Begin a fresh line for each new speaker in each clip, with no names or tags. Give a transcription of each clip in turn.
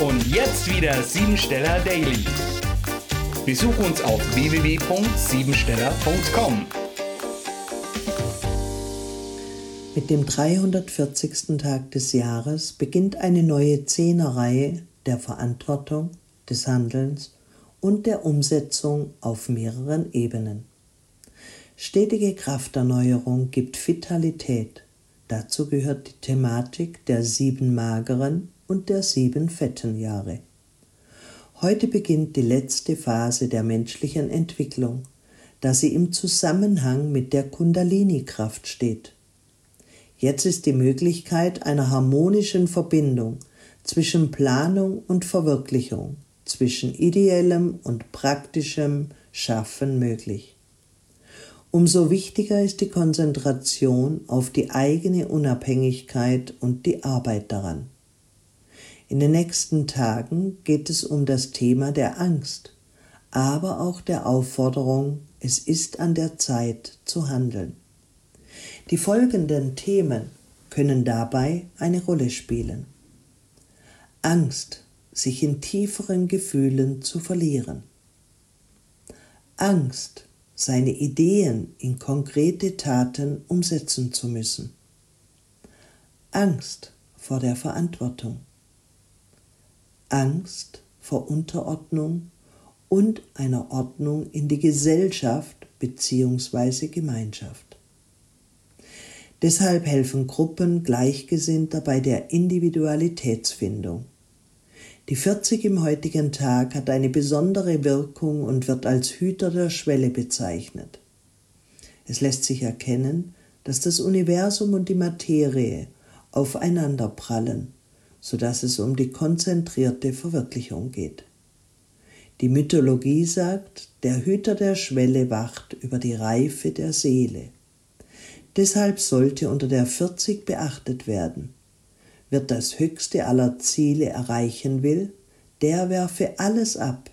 Und jetzt wieder Siebensteller Daily. Besuch uns auf www.siebensteller.com.
Mit dem 340. Tag des Jahres beginnt eine neue Zehnerreihe der Verantwortung, des Handelns und der Umsetzung auf mehreren Ebenen. Stetige Krafterneuerung gibt Vitalität. Dazu gehört die Thematik der sieben mageren und der sieben fetten Jahre. Heute beginnt die letzte Phase der menschlichen Entwicklung, da sie im Zusammenhang mit der Kundalini-Kraft steht. Jetzt ist die Möglichkeit einer harmonischen Verbindung zwischen Planung und Verwirklichung, zwischen ideellem und praktischem Schaffen möglich. Umso wichtiger ist die Konzentration auf die eigene Unabhängigkeit und die Arbeit daran. In den nächsten Tagen geht es um das Thema der Angst, aber auch der Aufforderung, es ist an der Zeit zu handeln. Die folgenden Themen können dabei eine Rolle spielen. Angst, sich in tieferen Gefühlen zu verlieren. Angst, seine Ideen in konkrete Taten umsetzen zu müssen. Angst vor der Verantwortung. Angst vor Unterordnung und einer Ordnung in die Gesellschaft bzw. Gemeinschaft. Deshalb helfen Gruppen Gleichgesinnter bei der Individualitätsfindung. Die 40 im heutigen Tag hat eine besondere Wirkung und wird als Hüter der Schwelle bezeichnet. Es lässt sich erkennen, dass das Universum und die Materie aufeinander prallen sodass es um die konzentrierte Verwirklichung geht. Die Mythologie sagt, der Hüter der Schwelle wacht über die Reife der Seele. Deshalb sollte unter der 40 beachtet werden. Wer das höchste aller Ziele erreichen will, der werfe alles ab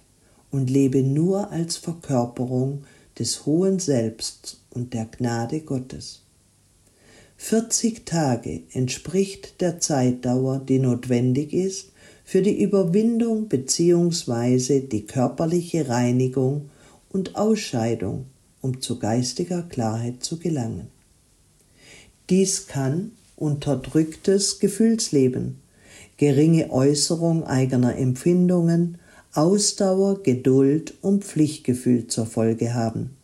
und lebe nur als Verkörperung des hohen Selbst und der Gnade Gottes. 40 Tage entspricht der Zeitdauer, die notwendig ist für die Überwindung bzw. die körperliche Reinigung und Ausscheidung, um zu geistiger Klarheit zu gelangen. Dies kann unterdrücktes Gefühlsleben, geringe Äußerung eigener Empfindungen, Ausdauer, Geduld und Pflichtgefühl zur Folge haben.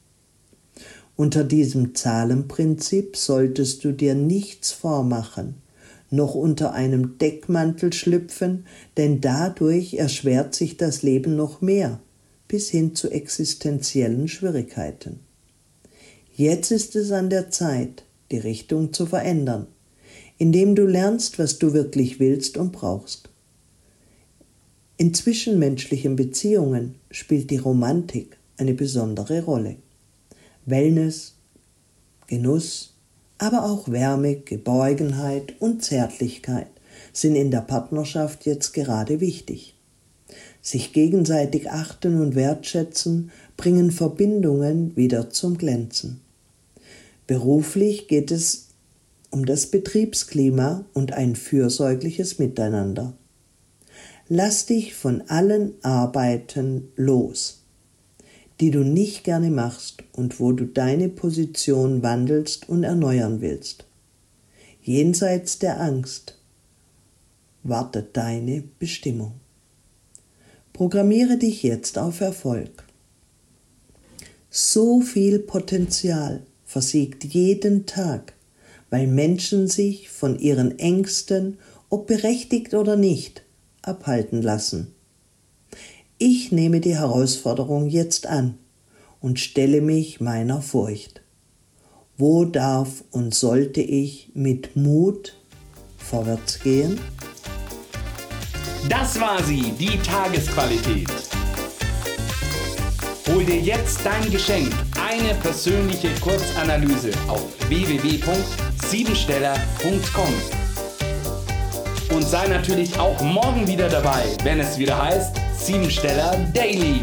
Unter diesem Zahlenprinzip solltest du dir nichts vormachen, noch unter einem Deckmantel schlüpfen, denn dadurch erschwert sich das Leben noch mehr, bis hin zu existenziellen Schwierigkeiten. Jetzt ist es an der Zeit, die Richtung zu verändern, indem du lernst, was du wirklich willst und brauchst. In zwischenmenschlichen Beziehungen spielt die Romantik eine besondere Rolle. Wellness, Genuss, aber auch Wärme, Geborgenheit und Zärtlichkeit sind in der Partnerschaft jetzt gerade wichtig. Sich gegenseitig achten und wertschätzen bringen Verbindungen wieder zum Glänzen. Beruflich geht es um das Betriebsklima und ein fürsorgliches Miteinander. Lass dich von allen Arbeiten los die du nicht gerne machst und wo du deine Position wandelst und erneuern willst. Jenseits der Angst wartet deine Bestimmung. Programmiere dich jetzt auf Erfolg. So viel Potenzial versiegt jeden Tag, weil Menschen sich von ihren Ängsten, ob berechtigt oder nicht, abhalten lassen. Ich nehme die Herausforderung jetzt an und stelle mich meiner Furcht. Wo darf und sollte ich mit Mut vorwärts gehen?
Das war sie, die Tagesqualität. Hol dir jetzt dein Geschenk, eine persönliche Kurzanalyse auf www.siebensteller.com. Und sei natürlich auch morgen wieder dabei, wenn es wieder heißt, Siebensteller Daily.